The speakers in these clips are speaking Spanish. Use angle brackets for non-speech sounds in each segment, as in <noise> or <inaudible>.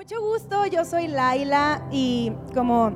Mucho gusto, yo soy Laila y como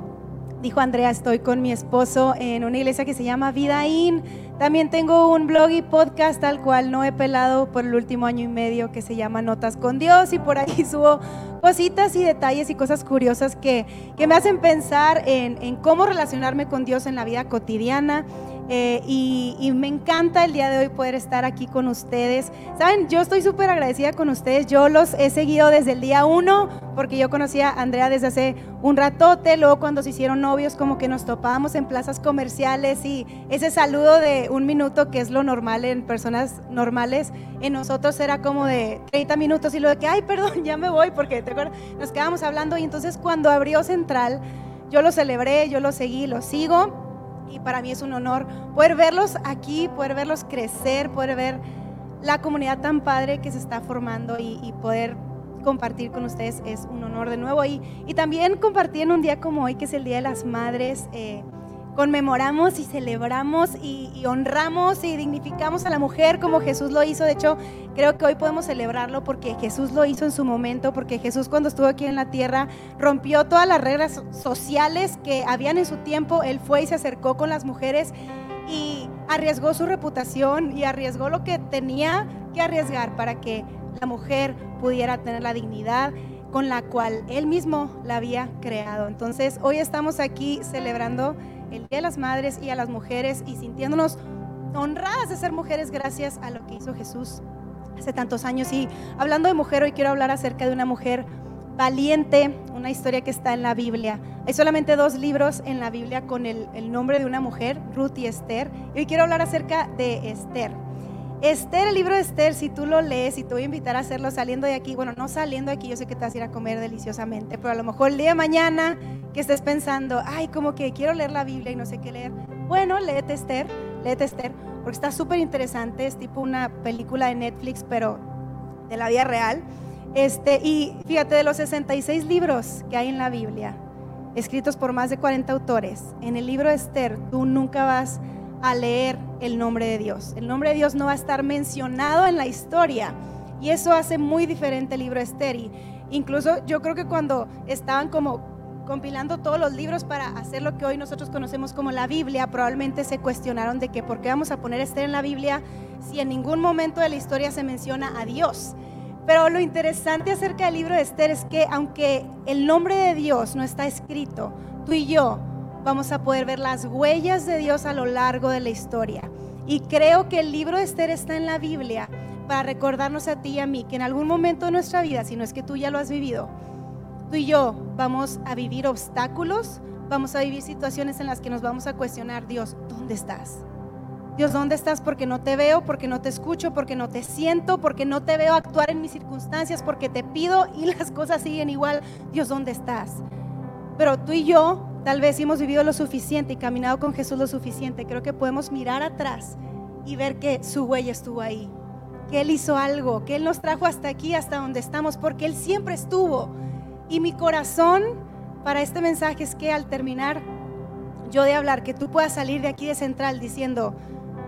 dijo Andrea, estoy con mi esposo en una iglesia que se llama Vida In. También tengo un blog y podcast al cual no he pelado por el último año y medio que se llama Notas con Dios y por ahí <laughs> subo cositas y detalles y cosas curiosas que, que me hacen pensar en, en cómo relacionarme con Dios en la vida cotidiana. Eh, y, me encanta el día de hoy poder estar aquí con ustedes. Saben, yo estoy súper agradecida con ustedes. Yo los he seguido desde el día uno, porque yo conocía a Andrea desde hace un ratote. Luego, cuando se hicieron novios, como que nos topábamos en plazas comerciales y ese saludo de un minuto, que es lo normal en personas normales, en nosotros era como de 30 minutos y lo de que, ay, perdón, ya me voy, porque ¿te nos quedábamos hablando. Y entonces, cuando abrió Central, yo lo celebré, yo lo seguí, lo sigo y para mí es un honor poder verlos aquí, poder verlos crecer, poder ver la comunidad tan padre que se está formando y, poder compartir con ustedes es un honor de nuevo. Y, y, también compartir en un día como hoy, que es el Día de las Madres. Eh, conmemoramos y celebramos y, honramos y dignificamos a la mujer como Jesús lo hizo. De hecho, creo que hoy podemos celebrarlo porque Jesús lo hizo en su momento, porque Jesús cuando estuvo aquí en la tierra rompió todas las reglas sociales que habían en su tiempo. Él fue y se acercó con las mujeres y arriesgó su reputación y arriesgó lo que tenía que arriesgar para que la mujer pudiera tener la dignidad con la cual él mismo la había creado. Entonces, hoy estamos aquí celebrando el Día de las Madres y a las mujeres y sintiéndonos honradas de ser mujeres gracias a lo que hizo Jesús hace tantos años. Y hablando de mujer, hoy quiero hablar acerca de una mujer valiente, una historia que está en la Biblia. Hay solamente dos libros en la Biblia con el, el nombre de una mujer, Ruth y Esther. Y hoy quiero hablar acerca de Esther. Esther, el libro de Esther, si tú lo lees y te voy a invitar a hacerlo saliendo de aquí, bueno, no saliendo de aquí, yo sé que te vas a ir a comer deliciosamente, pero a lo mejor el día de mañana que estés pensando, ay, como que quiero leer la Biblia y no sé qué leer. Bueno, léete Esther, léete Esther, porque está súper interesante, es tipo una película de Netflix, pero de la vida real. Este, y fíjate, de los 66 libros que hay en la Biblia, escritos por más de 40 autores, en el libro de Esther tú nunca vas a leer el nombre de Dios. El nombre de Dios no va a estar mencionado en la historia. Y eso hace muy diferente el libro. Y incluso yo creo que cuando estaban como compilando todos los libros para hacer lo que hoy nosotros conocemos como la Biblia, probablemente se cuestionaron de que por qué vamos a poner Esther en la Biblia si en ningún momento de la historia se menciona a Dios. Pero lo interesante acerca del libro de Esther es que aunque el nombre de Dios no está escrito, tú y yo vamos a poder ver las huellas de Dios a lo largo de la historia. Y creo que el libro de Esther está en la Biblia para recordarnos a ti y a mí que en algún momento de nuestra vida, si no es que tú ya lo has vivido, tú y yo vamos a vivir obstáculos, vamos a vivir situaciones en las que nos vamos a cuestionar, Dios, ¿dónde estás? Dios, ¿dónde estás? Porque no te veo, porque no te escucho, porque no te siento, porque no te veo actuar en mis circunstancias, porque te pido y <laughs> las cosas siguen igual. Dios, ¿dónde estás? Pero tú y yo tal vez hemos vivido lo suficiente y caminado con Jesús lo suficiente, creo que podemos mirar atrás y ver que su huella estuvo ahí, que Él hizo algo, que Él nos trajo hasta aquí, hasta donde estamos, porque Él siempre estuvo. Y mi corazón para este mensaje es que al terminar yo de hablar, que tú puedas salir de aquí de central diciendo,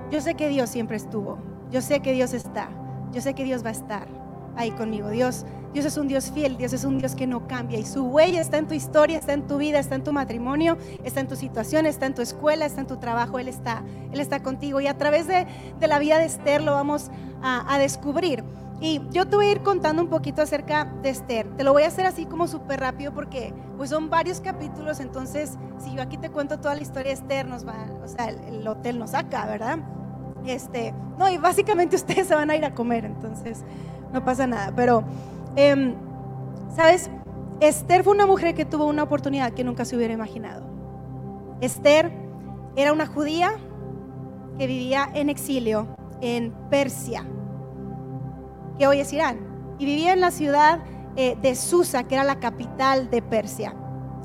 yo sé que Dios siempre estuvo, yo sé que Dios está, yo sé que Dios va a estar ahí conmigo. Dios Dios es un Dios fiel, Dios es un Dios que no cambia y su huella está en tu historia, está en tu vida, está en tu matrimonio, está en tu situación, está en tu escuela, está en tu trabajo, Él está, Él está contigo y a través de, la vida de Esther lo vamos a, descubrir. Y yo te voy a ir contando un poquito acerca de Esther. Te lo voy a hacer así como súper rápido porque pues son varios capítulos, entonces si yo aquí te cuento toda la historia de Esther, nos va, o sea, el, el hotel nos saca, ¿verdad? Este, no, y básicamente <laughs> ustedes se van a ir a comer, entonces no pasa nada, pero Em, ¿Sabes? Esther fue una mujer que tuvo una oportunidad que nunca se hubiera imaginado. Esther era una judía que vivía en exilio en Persia, que hoy es Irán, y vivía en la ciudad eh, de Susa, que era la capital de Persia.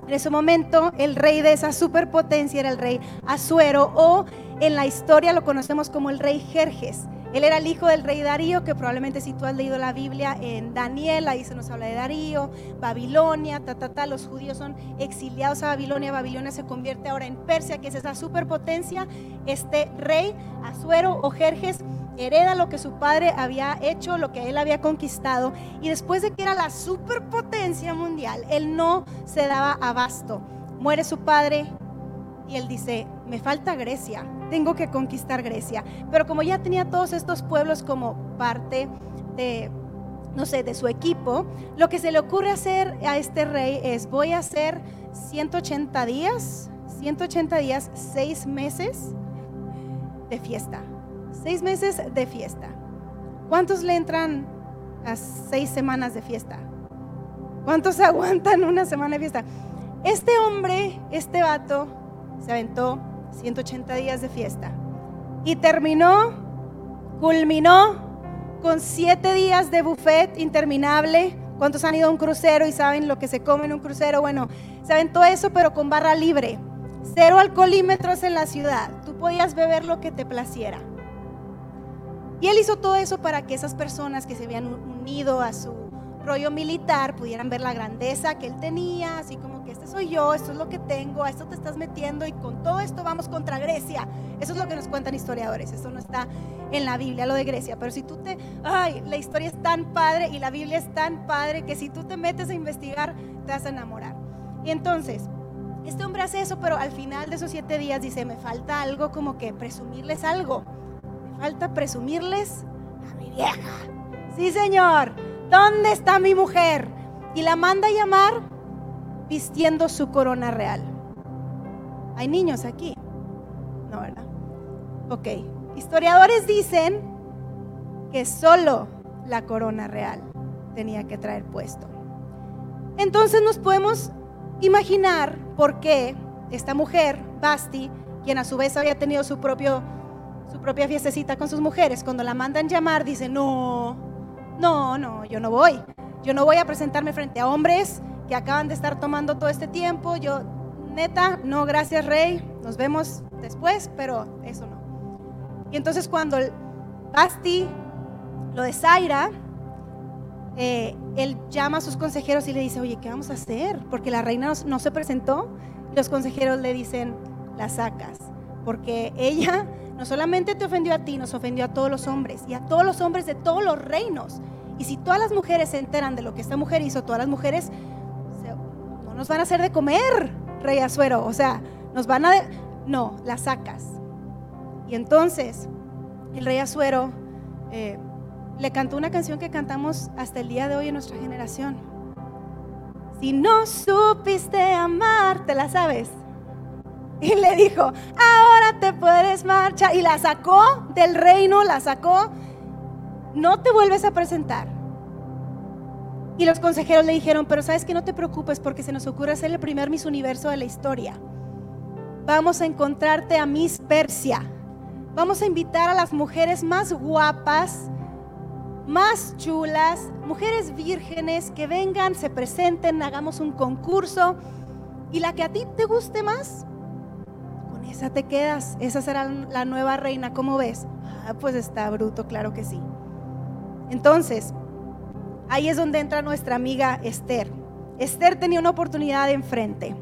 En ese momento, el rey de esa superpotencia era el rey Asuero, o en la historia lo conocemos como el rey Jerjes. Él era el hijo del rey Darío, que probablemente si tú has leído la Biblia en Daniel, ahí se nos habla de Darío, Babilonia, ta, ta, ta, los judíos son exiliados a Babilonia, Babilonia se convierte ahora en Persia, que es esa superpotencia. Este rey, Azuero o Jerjes, hereda lo que su padre había hecho, lo que él había conquistado, y después de que era la superpotencia mundial, él no se daba abasto. Muere su padre y él dice, me falta Grecia, tengo que conquistar Grecia. Pero como ya tenía todos estos pueblos como parte de, no sé, de su equipo, lo que se le ocurre hacer a este rey es, voy a hacer 180 días, 180 días, 6 meses de fiesta. 6 meses de fiesta. ¿Cuántos le entran a 6 semanas de fiesta? ¿Cuántos <laughs> aguantan una semana de fiesta? Este hombre, este vato, se aventó 180 días de fiesta y terminó, culminó con 7 días de buffet interminable. ¿Cuántos han ido a un crucero y saben lo que se come en un crucero? Bueno, se aventó eso, pero con barra libre. Cero alcoholímetros en la ciudad. Tú podías beber lo que te placiera. Y él hizo todo eso para que esas personas que se habían unido a su rollo militar pudieran ver la grandeza que él tenía, así como este soy yo, esto es lo que tengo, a esto te estás metiendo y con todo esto vamos contra Grecia. Eso es lo que nos cuentan historiadores, eso no está en la Biblia, lo de Grecia, pero si tú te, ay, la historia es tan padre y la Biblia es tan padre que si tú te metes a investigar te vas a enamorar. Y entonces, este hombre hace eso, pero al final de esos siete días dice, me falta algo como que presumirles algo, me falta presumirles a mi vieja. Sí, señor. ¿dónde está mi mujer? Y la manda a llamar vistiendo su corona real. Hay niños aquí. No, ¿verdad? Ok. Historiadores dicen que solo la corona real tenía que traer puesto. Entonces nos podemos imaginar por qué esta mujer, Basti, quien a su vez había tenido su, propio, propia fiestecita con sus mujeres, cuando la mandan llamar, dice, no, no, no, yo no voy. Yo no voy a presentarme frente a hombres que acaban de estar tomando todo este tiempo. Yo, neta, no, gracias Rey, nos vemos después, pero eso no. Y entonces cuando Basti lo de Zaira, eh, él llama a sus consejeros y le dice, oye, ¿qué vamos a hacer? Porque la reina no, se presentó. los consejeros le dicen, la sacas, porque ella no solamente te ofendió a ti, nos ofendió a todos los hombres y a todos los hombres de todos los reinos. Y si todas las mujeres se enteran de lo que esta mujer hizo, todas las mujeres no nos van a hacer de comer, rey Azuero. O sea, nos van a... no, la sacas. Y entonces el rey Azuero eh, le cantó una canción que cantamos hasta el día de hoy en nuestra generación. Si no supiste amar, ¿te la sabes? Y le dijo, ahora te puedes marchar. Y la sacó del reino, la sacó. No te vuelves a presentar. Y los consejeros le dijeron, pero sabes que no te preocupes porque se nos ocurre ser el primer Miss Universo de la historia. Vamos a encontrarte a Miss Persia. Vamos a invitar a las mujeres más guapas, más chulas, mujeres vírgenes que vengan, se presenten, hagamos un concurso. Y la que a ti te guste más, esa te quedas, esa será la nueva reina, ¿cómo ves? Ah, pues está bruto, claro que sí. Entonces, ahí es donde entra nuestra amiga Esther. Esther tenía una oportunidad enfrente.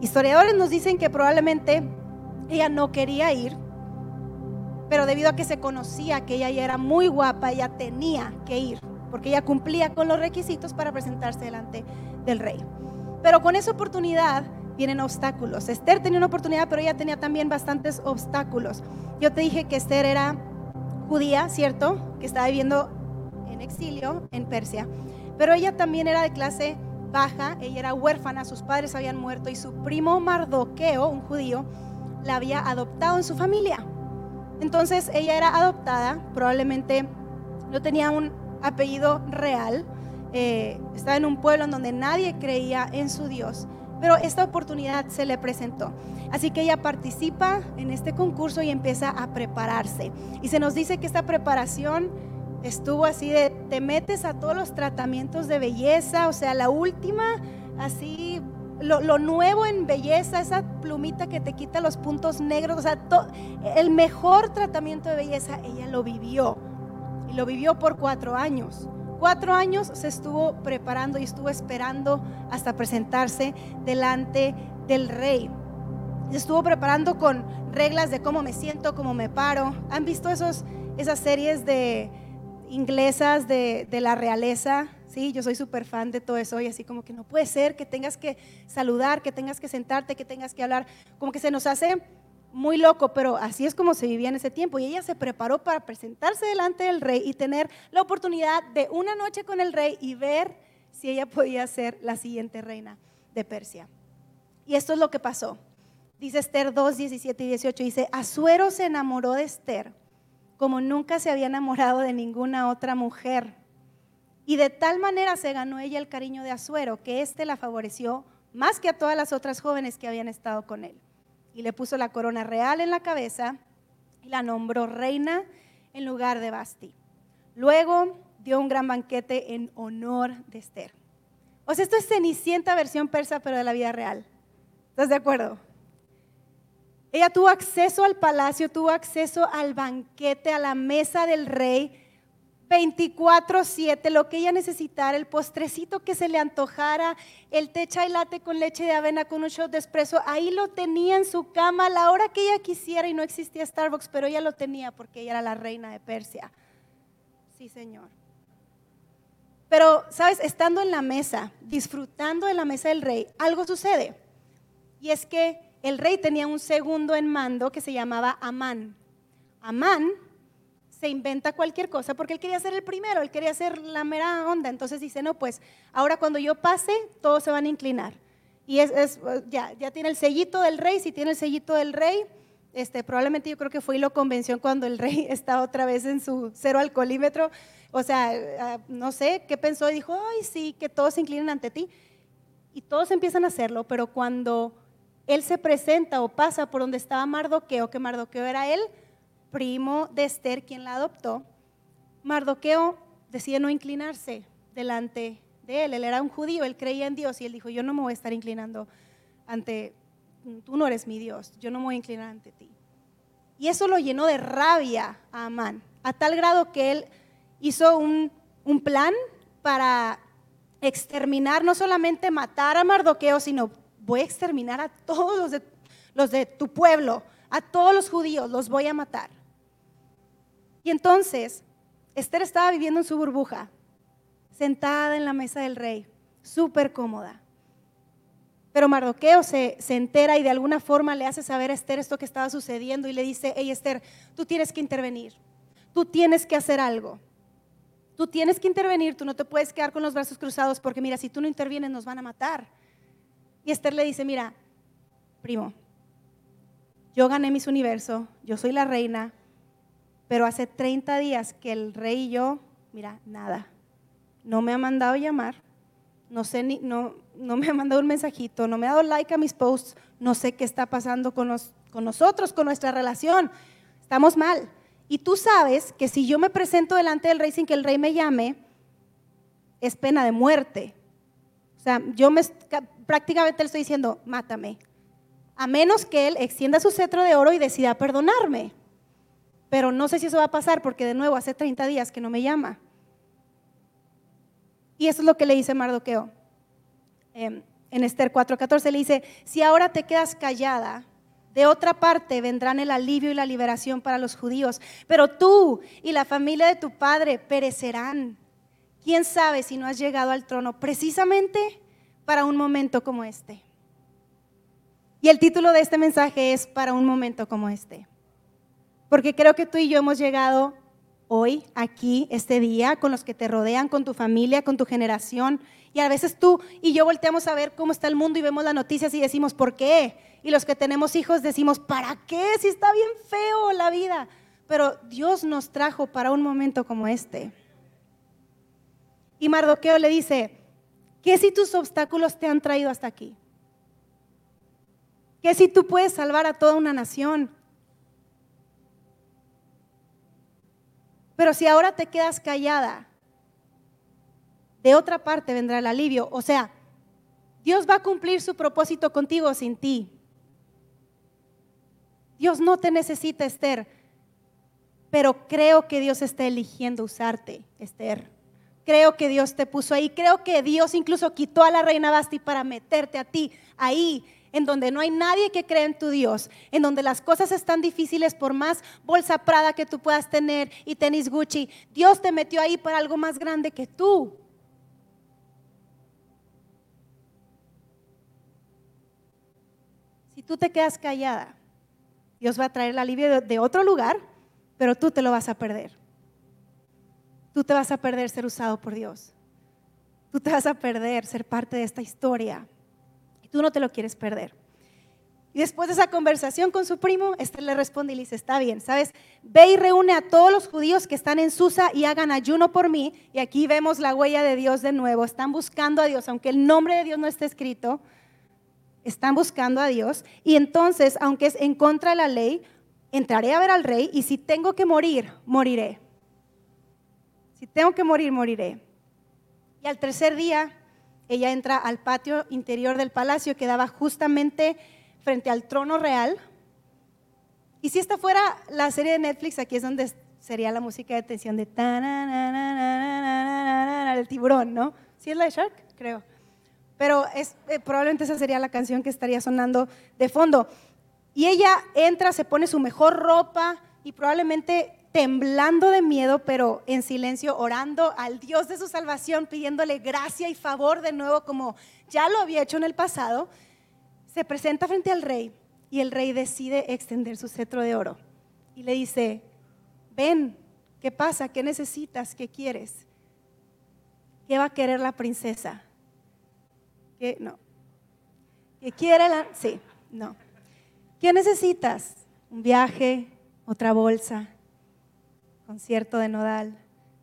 Historiadores nos dicen que probablemente ella no quería ir, pero debido a que se conocía que ella ya era muy guapa, ella tenía que ir, porque ella cumplía con los requisitos para presentarse delante del rey. Pero con esa oportunidad vienen obstáculos. Esther tenía una oportunidad, pero ella tenía también bastantes obstáculos. Yo te dije que Esther era judía, ¿cierto? Que estaba viviendo en exilio en Persia. Pero ella también era de clase baja, ella era huérfana, sus padres habían muerto y su primo Mardoqueo, un judío, la había adoptado en su familia. Entonces ella era adoptada, probablemente no tenía un apellido real, eh, estaba en un pueblo en donde nadie creía en su Dios. Pero esta oportunidad se le presentó. Así que ella participa en este concurso y empieza a prepararse. Y se nos dice que esta preparación estuvo así de, te metes a todos los tratamientos de belleza, o sea, la última, así, lo, nuevo en belleza, esa plumita que te quita los puntos negros, o sea, el mejor tratamiento de belleza, ella lo vivió. Y lo vivió por cuatro años. Cuatro años se estuvo preparando y estuvo esperando hasta presentarse delante del rey. Se estuvo preparando con reglas de cómo me siento, cómo me paro. ¿Han visto esos esas series de inglesas de, de la realeza, ¿sí? Yo soy súper fan de todo eso y así como que no puede ser que tengas que saludar, que tengas que sentarte, que tengas que hablar, como que se nos hace muy loco, pero así es como se vivía en ese tiempo. Y ella se preparó para presentarse delante del rey y tener la oportunidad de una noche con el rey y ver si ella podía ser la siguiente reina de Persia. Y esto es lo que pasó. Dice Esther 2, 17 y 18, dice, Asuero se enamoró de Esther como nunca se había enamorado de ninguna otra mujer. Y de tal manera se ganó ella el cariño de Asuero que éste la favoreció más que a todas las otras jóvenes que habían estado con él. Y le puso la corona real en la cabeza y la nombró reina en lugar de Basti. Luego dio un gran banquete en honor de Esther. O sea, esto es Cenicienta versión persa, pero de la vida real. ¿Estás de acuerdo? Ella tuvo acceso al palacio, tuvo acceso al banquete, a la mesa del rey, 24/7, lo que ella necesitara, el postrecito que se le antojara, el té y latte con leche de avena con un shot de espresso, ahí lo tenía en su cama a la hora que ella quisiera y no existía Starbucks, pero ella lo tenía porque ella era la reina de Persia. Sí, Señor. Pero, ¿sabes? Estando en la mesa, disfrutando de la mesa del rey, algo sucede. Y es que el rey tenía un segundo en mando que se llamaba Amán. Amán se inventa cualquier cosa porque él quería ser el primero, él quería ser la mera onda. Entonces dice, no, pues ahora cuando yo pase, todos se van a inclinar. Y ya tiene el sellito del rey, si tiene el sellito del rey, este, probablemente yo creo que fue y lo convenció cuando el rey <laughs> está otra vez en su cero alcoholímetro. O sea, ah, no sé qué pensó y dijo, ay, sí, que todos se inclinen ante ti. Y todos empiezan a hacerlo, pero cuando él se presenta o pasa por donde estaba Mardoqueo, que Mardoqueo era él, primo de Esther, quien la adoptó. Mardoqueo decide no inclinarse delante de él. Él era un judío, él creía en Dios y él dijo, yo no me voy a estar inclinando ante, tú no eres mi Dios, yo no me voy a inclinar ante ti. Y eso lo llenó de rabia a Amán, a tal grado que él hizo un, un plan para exterminar, no solamente matar a Mardoqueo, sino voy a exterminar a todos los de, tu pueblo, a todos los judíos, los voy a matar. Y entonces, Esther estaba viviendo en su burbuja, sentada en la mesa del rey, súper cómoda. Pero Mardoqueo se, se, entera y de alguna forma le hace saber a Esther esto que estaba sucediendo y le dice, hey Esther, tú tienes que intervenir, tú tienes que hacer algo. Tú tienes que intervenir, tú no te puedes quedar con los brazos cruzados porque mira, si tú no intervienes nos van a matar. Y Esther le dice, mira, primo, yo gané mis universo, yo soy la reina, pero hace 30 días que el rey y yo, mira, nada, no me ha mandado llamar, no sé ni, no, no me ha mandado un mensajito, no me ha dado like a mis posts, no sé qué está pasando con, con nosotros, con nuestra relación, estamos mal. Y tú sabes que si yo me presento delante del rey sin que el rey me llame, es pena de muerte. Sea, yo me, prácticamente le estoy diciendo, mátame. A menos que él extienda su cetro de oro y decida perdonarme. Pero no sé si eso va a pasar porque de nuevo hace 30 días que no me llama. Y eso es lo que le dice Mardoqueo. Em, en Esther 4:14 le dice, si ahora te quedas callada, de otra parte vendrán el alivio y la liberación para los judíos, pero tú y la familia de tu padre perecerán. ¿Quién sabe si no has llegado al trono precisamente para un momento como este. Y el título de este mensaje es para un momento como este. Porque creo que tú y yo hemos llegado hoy, aquí, este día, con los que te rodean, con tu familia, con tu generación. Y a veces tú y yo volteamos a ver cómo está el mundo y vemos las noticias y decimos, ¿por qué? Y los que tenemos hijos decimos, ¿para qué? Si está bien feo la vida. Pero Dios nos trajo para un momento como este. Y Mardoqueo le dice, ¿Qué si tus obstáculos te han traído hasta aquí? ¿Qué si tú puedes salvar a toda una nación? Pero si ahora te quedas callada, de otra parte vendrá el alivio. O sea, Dios va a cumplir su propósito contigo sin ti. Dios no te necesita, Esther, pero creo que Dios está eligiendo usarte, Esther Creo que Dios te puso ahí. Creo que Dios incluso quitó a la reina Basti para meterte a ti ahí, en donde no hay nadie que cree en tu Dios, en donde las cosas están difíciles por más bolsa Prada que tú puedas tener y tenis Gucci. Dios te metió ahí para algo más grande que tú. Si tú te quedas callada, Dios va a traer el alivio de otro lugar, pero tú te lo vas a perder. Tú te vas a perder ser usado por Dios. Tú te vas a perder ser parte de esta historia. Y tú no te lo quieres perder. Y después de esa conversación con su primo, Esther le responde y le dice, está bien, ¿sabes? Ve y reúne a todos los judíos que están en Susa y hagan ayuno por mí. Y aquí vemos la huella de Dios de nuevo. Están buscando a Dios, aunque el nombre de Dios no esté escrito, están buscando a Dios. Y entonces, aunque es en contra de la ley, entraré a ver al rey y si tengo que morir, moriré. Si tengo que morir, moriré. Y al tercer día, ella entra al patio interior del palacio que daba justamente frente al trono real. Y si esta fuera la serie de Netflix, aquí es donde sería la música de tensión de el tiburón, ¿no? ¿Sí es la de Shark? Creo. Pero es, probablemente esa sería la canción que estaría sonando de fondo. Y ella entra, se pone su mejor ropa y probablemente temblando de miedo, pero en silencio, orando al Dios de su salvación, pidiéndole gracia y favor de nuevo como ya lo había hecho en el pasado, se presenta frente al rey y el rey decide extender su cetro de oro y le dice, ven, ¿qué pasa? ¿Qué necesitas? ¿Qué quieres? ¿Qué va a querer la princesa? ¿Qué? No. ¿Qué quiere la? Sí, no. ¿Qué necesitas? Un viaje, otra bolsa, concierto de nodal,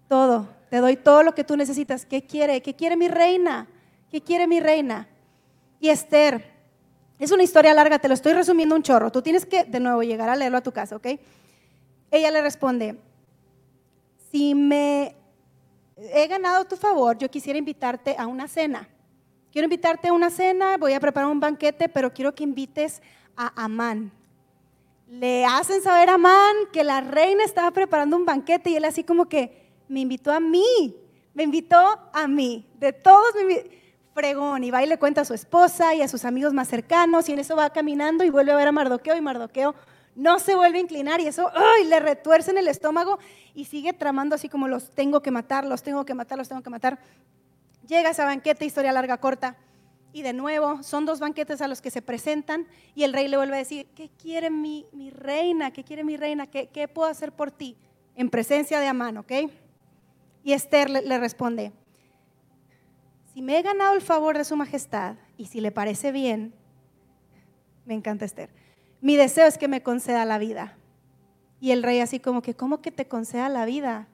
todo, te doy todo lo que tú necesitas. ¿Qué quiere? ¿Qué quiere mi reina? ¿Qué quiere mi reina? Y Esther, es una historia larga, te lo estoy resumiendo un chorro. Tú tienes que de nuevo llegar a leerlo a tu casa, ¿ok? Ella le responde, si me he ganado tu favor, yo quisiera invitarte a una cena. Quiero invitarte a una cena, voy a preparar un banquete, pero quiero que invites a Amán, le hacen saber a Amán que la reina estaba preparando un banquete y él así como que me invitó a mí, me invitó a mí, de todos me fregón y va y le cuenta a su esposa y a sus amigos más cercanos y en eso va caminando y vuelve a ver a Mardoqueo y Mardoqueo no se vuelve a inclinar y eso ¡ay! le retuerce en el estómago y sigue tramando así como los tengo que matar, los tengo que matar, los tengo que matar. Llega a esa banquete, historia larga, corta y de nuevo, son dos banquetes a los que se presentan y el rey le vuelve a decir, ¿qué quiere mi, reina? ¿Qué quiere mi reina? ¿Qué, ¿Qué, puedo hacer por ti? En presencia de Amán, ¿ok? Y Esther le, le responde, si me he ganado el favor de su majestad y si le parece bien, me encanta Esther, mi deseo es que me conceda la vida. Y el rey así como que, ¿cómo que te conceda la vida?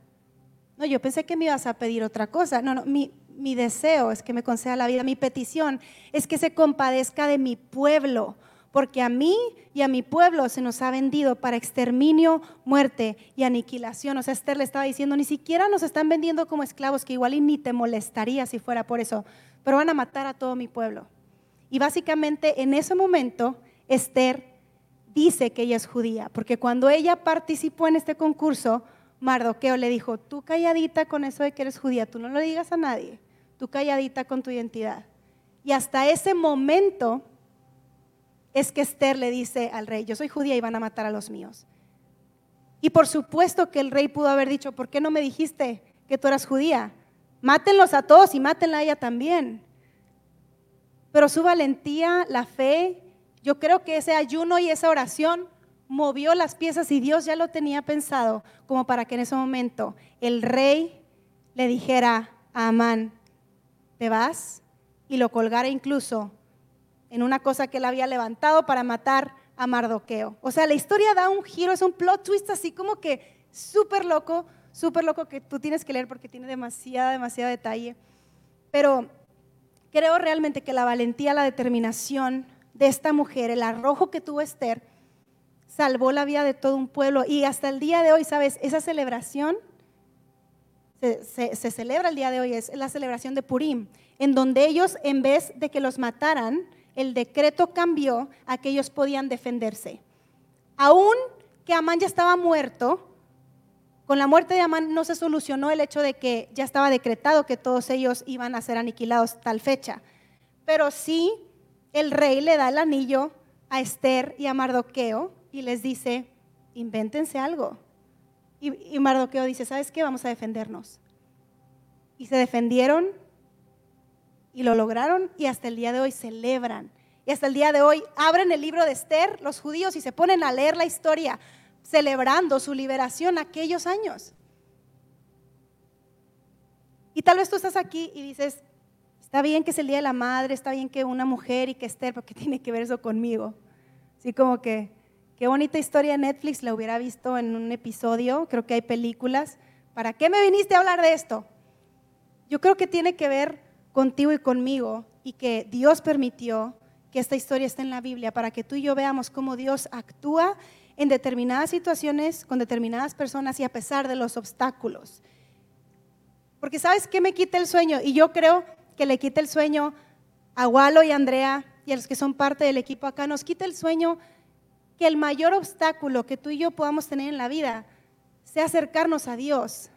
No, yo pensé que me ibas a pedir otra cosa. No, no, mi, mi deseo es que me conceda la vida, mi petición es que se compadezca de mi pueblo, porque a mí y a mi pueblo se nos ha vendido para exterminio, muerte y aniquilación. O sea, Esther le estaba diciendo, ni siquiera nos están vendiendo como esclavos, que igual y ni te molestaría si fuera por eso, pero van a matar a todo mi pueblo. Y básicamente en ese momento, Esther dice que ella es judía, porque cuando ella participó en este concurso, Mardoqueo le dijo, tú calladita con eso de que eres judía, tú no lo digas a nadie tú calladita con tu identidad. Y hasta ese momento es que Esther le dice al rey, yo soy judía y van a matar a los míos. Y por supuesto que el rey pudo haber dicho, ¿por qué no me dijiste que tú eras judía? Mátenlos a todos y mátenla a ella también. Pero su valentía, la fe, yo creo que ese ayuno y esa oración movió las piezas y Dios ya lo tenía pensado como para que en ese momento el rey le dijera a Amán, te vas y lo colgara incluso en una cosa que él había levantado para matar a Mardoqueo. O sea, la historia da un giro, es un plot twist así como que súper loco, súper loco que tú tienes que leer porque tiene demasiada, demasiado detalle. Pero creo realmente que la valentía, la determinación de esta mujer, el arrojo que tuvo Esther, salvó la vida de todo un pueblo. Y hasta el día de hoy, ¿sabes? Esa celebración se, celebra el día de hoy, es la celebración de Purim, en donde ellos, en vez de que los mataran, el decreto cambió a que ellos podían defenderse. Aún que Amán ya estaba muerto, Con la muerte de Amán no se solucionó el hecho de que ya estaba decretado que todos ellos iban a ser aniquilados tal fecha. Pero sí, el rey le da el anillo a Esther y a Mardoqueo y les dice, invéntense algo. Y, Mardoqueo dice, ¿sabes qué? Vamos a defendernos. Y se defendieron y lo lograron y hasta el día de hoy celebran. Y hasta el día de hoy abren el libro de Esther, los judíos, y se ponen a leer la historia, celebrando su liberación aquellos años. Y tal vez tú estás aquí y dices, está bien que es el Día de la Madre, está bien que una mujer y que Esther, porque tiene que ver eso conmigo. Así como que, qué bonita historia de Netflix, la hubiera visto en un episodio, creo que hay películas. ¿Para qué me viniste a hablar de esto? Yo creo que tiene que ver contigo y conmigo y que Dios permitió que esta historia esté en la Biblia para que tú y yo veamos cómo Dios actúa en determinadas situaciones, con determinadas personas y a pesar de los obstáculos. Porque sabes qué me quita el sueño y yo creo que le quita el sueño a Walo y Andrea y a los que son parte del equipo acá, nos quita el sueño que el mayor obstáculo que tú y yo podamos tener en la vida sea acercarnos a Dios.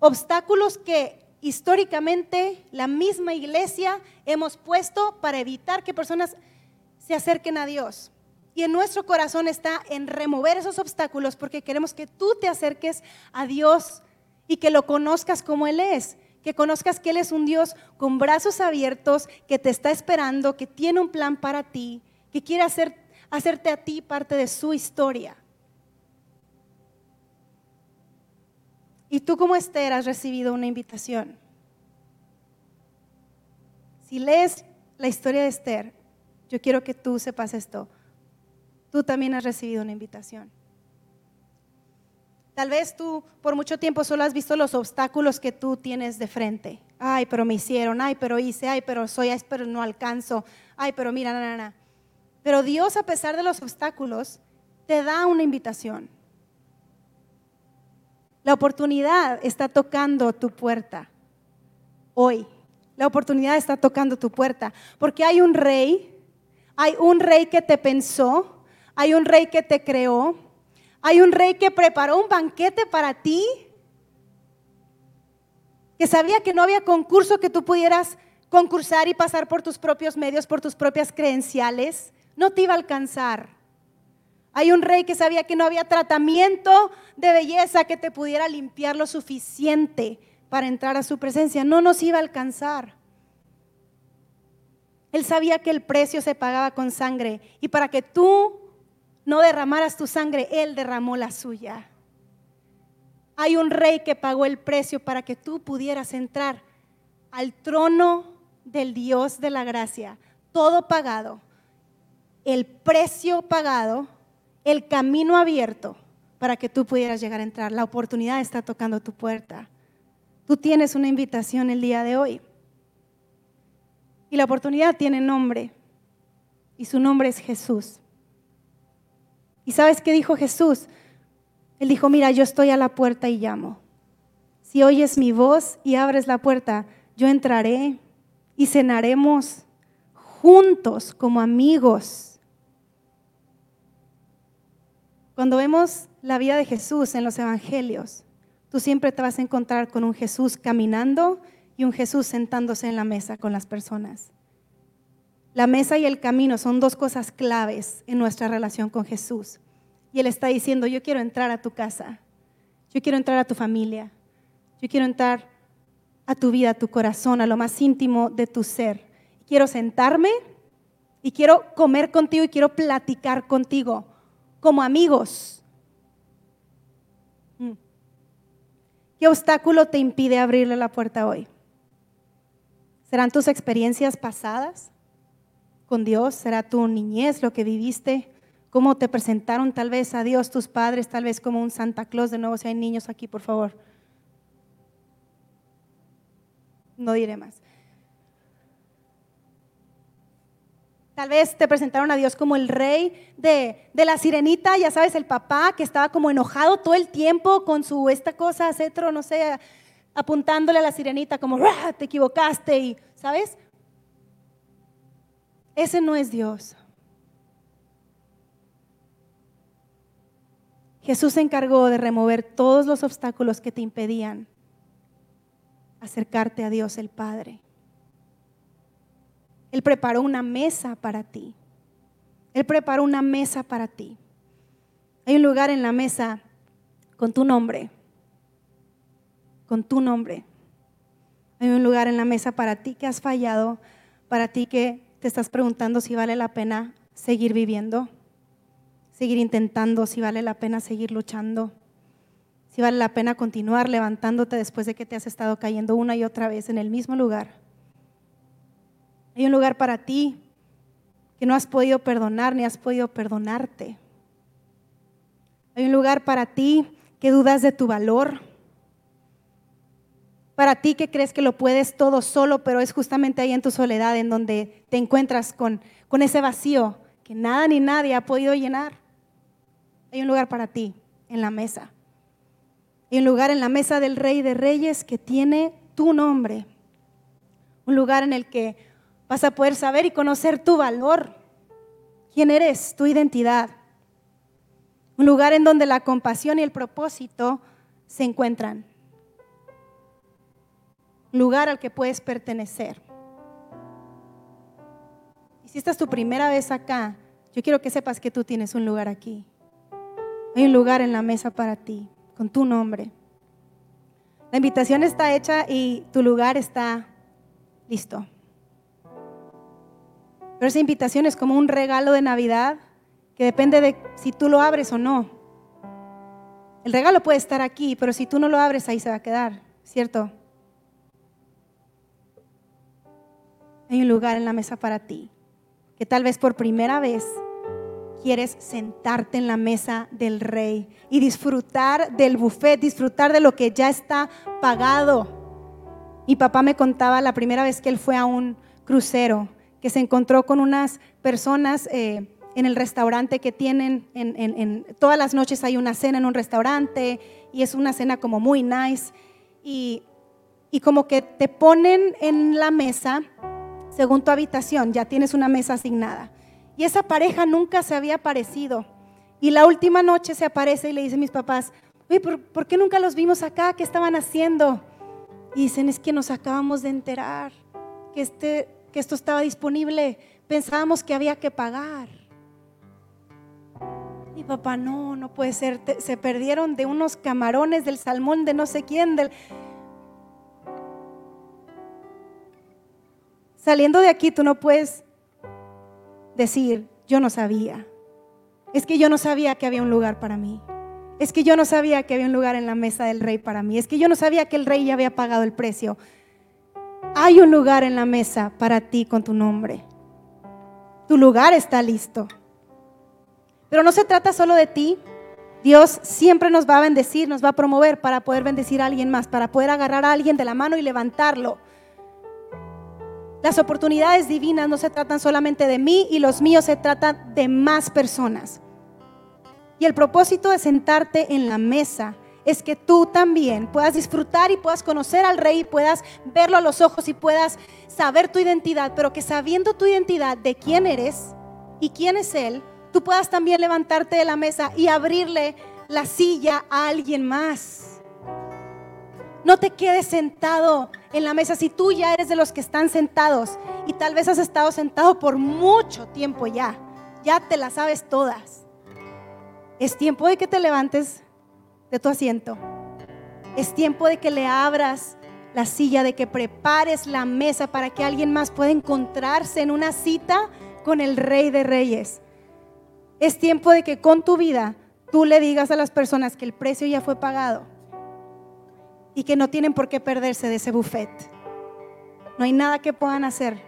Obstáculos que históricamente la misma iglesia hemos puesto para evitar que personas se acerquen a Dios. Y en nuestro corazón está en remover esos obstáculos porque queremos que tú te acerques a Dios y que lo conozcas como Él es. Que conozcas que Él es un Dios con brazos abiertos, que te está esperando, que tiene un plan para ti, que quiere hacer, hacerte a ti parte de su historia. Y tú como Esther has recibido una invitación. Si lees la historia de Esther, yo quiero que tú sepas esto. Tú también has recibido una invitación. Tal vez tú por mucho tiempo solo has visto los obstáculos que tú tienes de frente. Ay, pero me hicieron, ay, pero hice, ay, pero soy, ay, pero no alcanzo, ay, pero mira, na, na, na. Pero Dios, a pesar de los obstáculos, te da una invitación. La oportunidad está tocando tu puerta hoy. La oportunidad está tocando tu puerta. Porque hay un rey, hay un rey que te pensó, hay un rey que te creó, hay un rey que preparó un banquete para ti, que sabía que no había concurso que tú pudieras concursar y pasar por tus propios medios, por tus propias credenciales. No te iba a alcanzar. Hay un rey que sabía que no había tratamiento de belleza que te pudiera limpiar lo suficiente para entrar a su presencia. No nos iba a alcanzar. Él sabía que el precio se pagaba con sangre y para que tú no derramaras tu sangre, Él derramó la suya. Hay un rey que pagó el precio para que tú pudieras entrar al trono del Dios de la gracia. Todo pagado. El precio pagado el camino abierto para que tú pudieras llegar a entrar. La oportunidad está tocando tu puerta. Tú tienes una invitación el día de hoy. Y la oportunidad tiene nombre. Y su nombre es Jesús. ¿Y sabes qué dijo Jesús? Él dijo, mira, yo estoy a la puerta y llamo. Si oyes mi voz y abres la puerta, yo entraré y cenaremos juntos como amigos Cuando vemos la vida de Jesús en los evangelios, tú siempre te vas a encontrar con un Jesús caminando y un Jesús sentándose en la mesa con las personas. La mesa y el camino son dos cosas claves en nuestra relación con Jesús. Y Él está diciendo, yo quiero entrar a tu casa, yo quiero entrar a tu familia, yo quiero entrar a tu vida, a tu corazón, a lo más íntimo de tu ser. Quiero sentarme y quiero comer contigo y quiero platicar contigo como amigos. Mm. ¿Qué obstáculo te impide abrirle la puerta hoy? ¿Serán tus experiencias pasadas con Dios? ¿Será tu niñez lo que viviste? ¿Cómo te presentaron tal vez a Dios tus padres, tal vez como un Santa Claus? De nuevo, si hay niños aquí, por favor. No diré más. Tal vez te presentaron a Dios como el rey de, la sirenita, ya sabes, el papá que estaba como enojado todo el tiempo con su esta cosa, cetro, no sé, apuntándole a la sirenita como, te equivocaste y, ¿sabes? Ese no es Dios. Jesús se encargó de remover todos los obstáculos que te impedían acercarte a Dios el Padre. Él preparó una mesa para ti. Él preparó una mesa para ti. Hay un lugar en la mesa con tu nombre. Con tu nombre. Hay un lugar en la mesa para ti que has fallado, para ti que te estás preguntando si vale la pena seguir viviendo, seguir intentando, si vale la pena seguir luchando, si vale la pena continuar levantándote después de que te has estado cayendo una y otra vez en el mismo lugar. Hay un lugar para ti que no has podido perdonar ni has podido perdonarte. Hay un lugar para ti que dudas de tu valor. Para ti que crees que lo puedes todo solo, pero es justamente ahí en tu soledad en donde te encuentras con, con ese vacío que nada ni nadie ha podido llenar. Hay un lugar para ti en la mesa. Hay un lugar en la mesa del Rey de Reyes que tiene tu nombre. Un lugar en el que vas a poder saber y conocer tu valor, quién eres, tu identidad. Un lugar en donde la compasión y el propósito se encuentran. Un lugar al que puedes pertenecer. Y si esta es tu primera vez acá, yo quiero que sepas que tú tienes un lugar aquí. Hay un lugar en la mesa para ti, con tu nombre. La invitación está hecha y tu lugar está listo. Pero esa invitación es como un regalo de Navidad que depende de si tú lo abres o no. El regalo puede estar aquí, pero si tú no lo abres, ahí se va a quedar, ¿cierto? Hay un lugar en la mesa para ti, que tal vez por primera vez quieres sentarte en la mesa del rey y disfrutar del buffet, disfrutar de lo que ya está pagado. Mi papá me contaba la primera vez que él fue a un crucero, que se encontró con unas personas eh, en el restaurante que tienen, en, todas las noches hay una cena en un restaurante y es una cena como muy nice y, y como que te ponen en la mesa según tu habitación, ya tienes una mesa asignada. Y esa pareja nunca se había aparecido. Y la última noche se aparece y le dice a mis papás, oye, ¿por, ¿por qué nunca los vimos acá? ¿Qué estaban haciendo? Y dicen, es que nos acabamos de enterar que, este, que esto estaba disponible. Pensábamos que había que pagar. Mi papá, no, no puede ser. se perdieron de unos camarones, del salmón, de no sé quién, del... Saliendo de aquí, tú no puedes decir, yo no sabía. Es que yo no sabía que había un lugar para mí. Es que yo no sabía que había un lugar en la mesa del rey para mí. Es que yo no sabía que el rey ya había pagado el precio. Hay un lugar en la mesa para ti con tu nombre. Tu lugar está listo. Pero no se trata solo de ti. Dios siempre nos va a bendecir, nos va a promover para poder bendecir a alguien más, para poder agarrar a alguien de la mano y levantarlo. Las oportunidades divinas no se tratan solamente de mí y los míos se tratan de más personas. Y el propósito de sentarte en la mesa es que tú también puedas disfrutar y puedas conocer al rey, puedas verlo a los ojos y puedas saber tu identidad, pero que sabiendo tu identidad de quién eres y quién es él, tú puedas también levantarte de la mesa y abrirle la silla a alguien más. No te quedes sentado en la mesa si tú ya eres de los que están sentados y tal vez has estado sentado por mucho tiempo ya. Ya te las sabes todas. Es tiempo de que te levantes de tu asiento. Es tiempo de que le abras la silla, de que prepares la mesa para que alguien más pueda encontrarse en una cita con el Rey de Reyes. Es tiempo de que con tu vida tú le digas a las personas que el precio ya fue pagado y que no tienen por qué perderse de ese buffet. No hay nada que puedan hacer.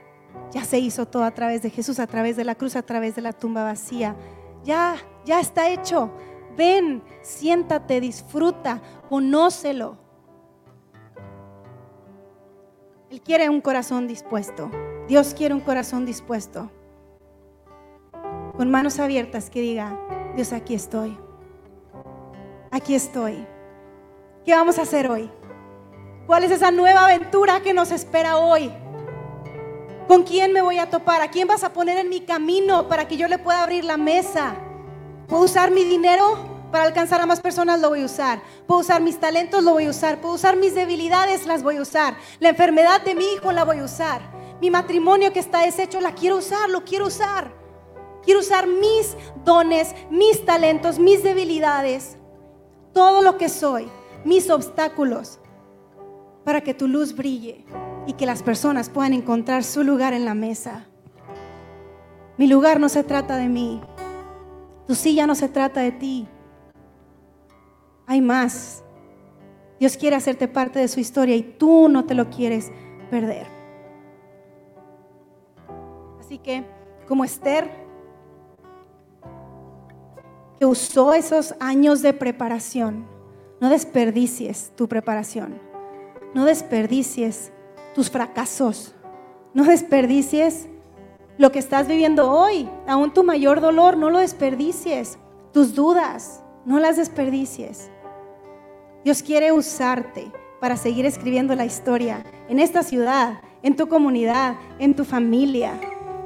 Ya se hizo todo a través de Jesús, a través de la cruz, a través de la tumba vacía. Ya, ya está hecho. Ven, siéntate, disfruta, conócelo. Él quiere un corazón dispuesto. Dios quiere un corazón dispuesto con manos abiertas que diga, Dios, aquí estoy. Aquí estoy. ¿Qué vamos a hacer hoy? ¿Cuál es esa nueva aventura que nos espera hoy? ¿Con quién me voy a topar? ¿A quién vas a poner en mi camino para que yo le pueda abrir la mesa? ¿Puedo usar mi dinero Para alcanzar a más personas lo voy a usar. Puedo usar mis talentos, lo voy a usar. Puedo usar mis debilidades, las voy a usar. La enfermedad de mi hijo la voy a usar. Mi matrimonio que está deshecho, la quiero usar, lo quiero usar. Quiero usar mis dones, mis talentos, mis debilidades, todo lo que soy, mis obstáculos, para que tu luz brille y que las personas puedan encontrar su lugar en la mesa. Mi lugar no se trata de mí. Tu silla no se trata de ti. Hay más. Dios quiere hacerte parte de su historia y tú no te lo quieres perder. Así que, como Esther, que usó esos años de preparación, no desperdicies tu preparación. No desperdicies tus fracasos. No desperdicies lo que estás viviendo hoy. Aún tu mayor dolor, no lo desperdicies. Tus dudas, no las desperdicies. Dios quiere usarte para seguir escribiendo la historia en esta ciudad, en tu comunidad, en tu familia.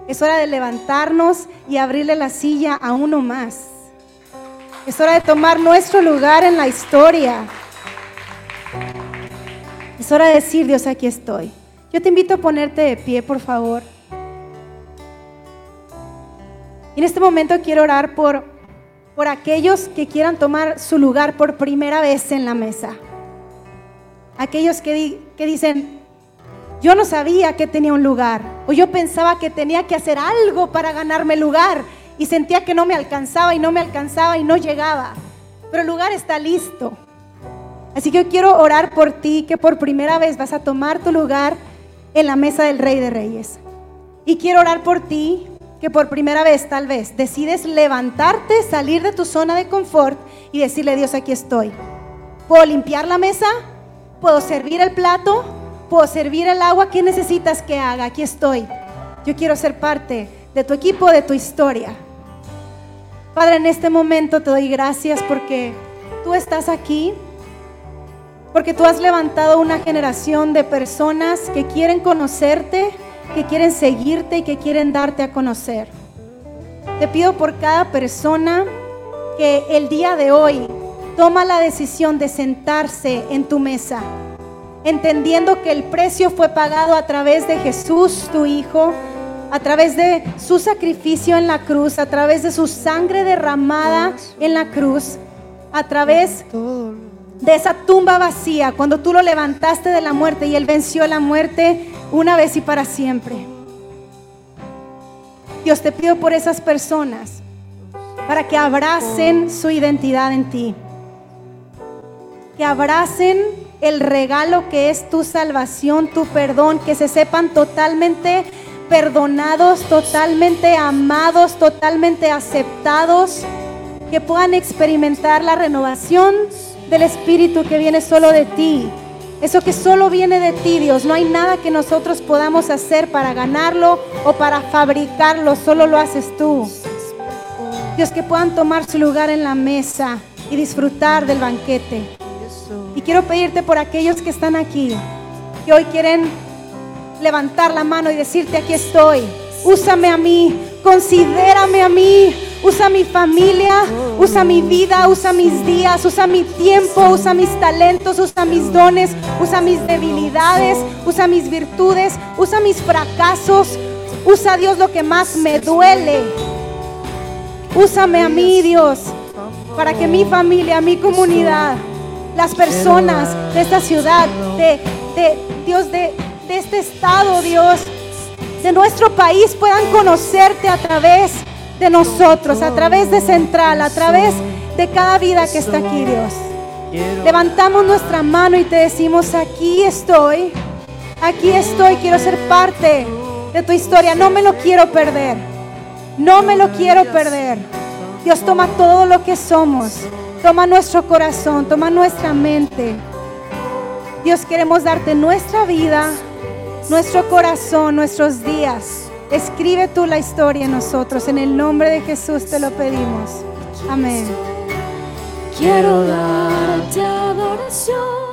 Es hora de levantarnos y abrirle la silla a uno más. Es hora de tomar nuestro lugar en la historia. Es hora de decir, Dios, aquí estoy. Yo te invito a ponerte de pie, por favor. Y en este momento quiero orar por, por aquellos que quieran tomar su lugar por primera vez en la mesa. Aquellos que, que dicen, yo no sabía que tenía un lugar, o yo pensaba que tenía que hacer algo para ganarme lugar, y sentía que no me alcanzaba y no me alcanzaba y no llegaba. Pero el lugar está listo. Así que yo quiero orar por ti, que por primera vez vas a tomar tu lugar en la mesa del Rey de Reyes. Y quiero orar por ti, que por primera vez tal vez decides levantarte, salir de tu zona de confort y decirle, Dios, aquí estoy. ¿Puedo limpiar la mesa? ¿Puedo servir el plato? ¿Puedo servir el agua? ¿Qué necesitas que haga? Aquí estoy. Yo quiero ser parte de tu equipo, de tu historia. Padre, en este momento te doy gracias porque tú estás aquí porque tú has levantado una generación de personas que quieren conocerte, que quieren seguirte y que quieren darte a conocer. Te pido por cada persona que el día de hoy toma la decisión de sentarse en tu mesa, entendiendo que el precio fue pagado a través de Jesús, tu Hijo, a través de su sacrificio en la cruz, a través de su sangre derramada en la cruz, a través de esa tumba vacía, cuando tú lo levantaste de la muerte y Él venció la muerte una vez y para siempre. Dios te pido por esas personas, para que abracen su identidad en ti, que abracen el regalo que es tu salvación, tu perdón, que se sepan totalmente perdonados, totalmente amados, totalmente aceptados, que puedan experimentar la renovación del Espíritu que viene solo de ti. Eso que solo viene de ti, Dios. No hay nada que nosotros podamos hacer para ganarlo o para fabricarlo. Solo lo haces tú. Dios, que puedan tomar su lugar en la mesa y disfrutar del banquete. Y quiero pedirte por aquellos que están aquí, que hoy quieren levantar la mano y decirte, aquí estoy. Úsame a mí, considérame a mí, usa mi familia, usa mi vida, usa mis días, usa mi tiempo, usa mis talentos, usa mis dones, usa mis debilidades, usa mis virtudes, usa mis fracasos, usa Dios lo que más me duele. Úsame a mí, Dios, para que mi familia, mi comunidad, las personas de esta ciudad, de, Dios, de, de este estado, Dios, de nuestro país puedan conocerte a través de nosotros, a través de Central, a través de cada vida que está aquí, Dios. Levantamos nuestra mano y te decimos, aquí estoy, aquí estoy, quiero ser parte de tu historia, no me lo quiero perder, no me lo quiero perder. Dios toma todo lo que somos, toma nuestro corazón, toma nuestra mente. Dios queremos darte nuestra vida, nuestro corazón, nuestros días. Escribe tú la historia en nosotros. En el nombre de Jesús te lo pedimos. Amén. Quiero darte adoración.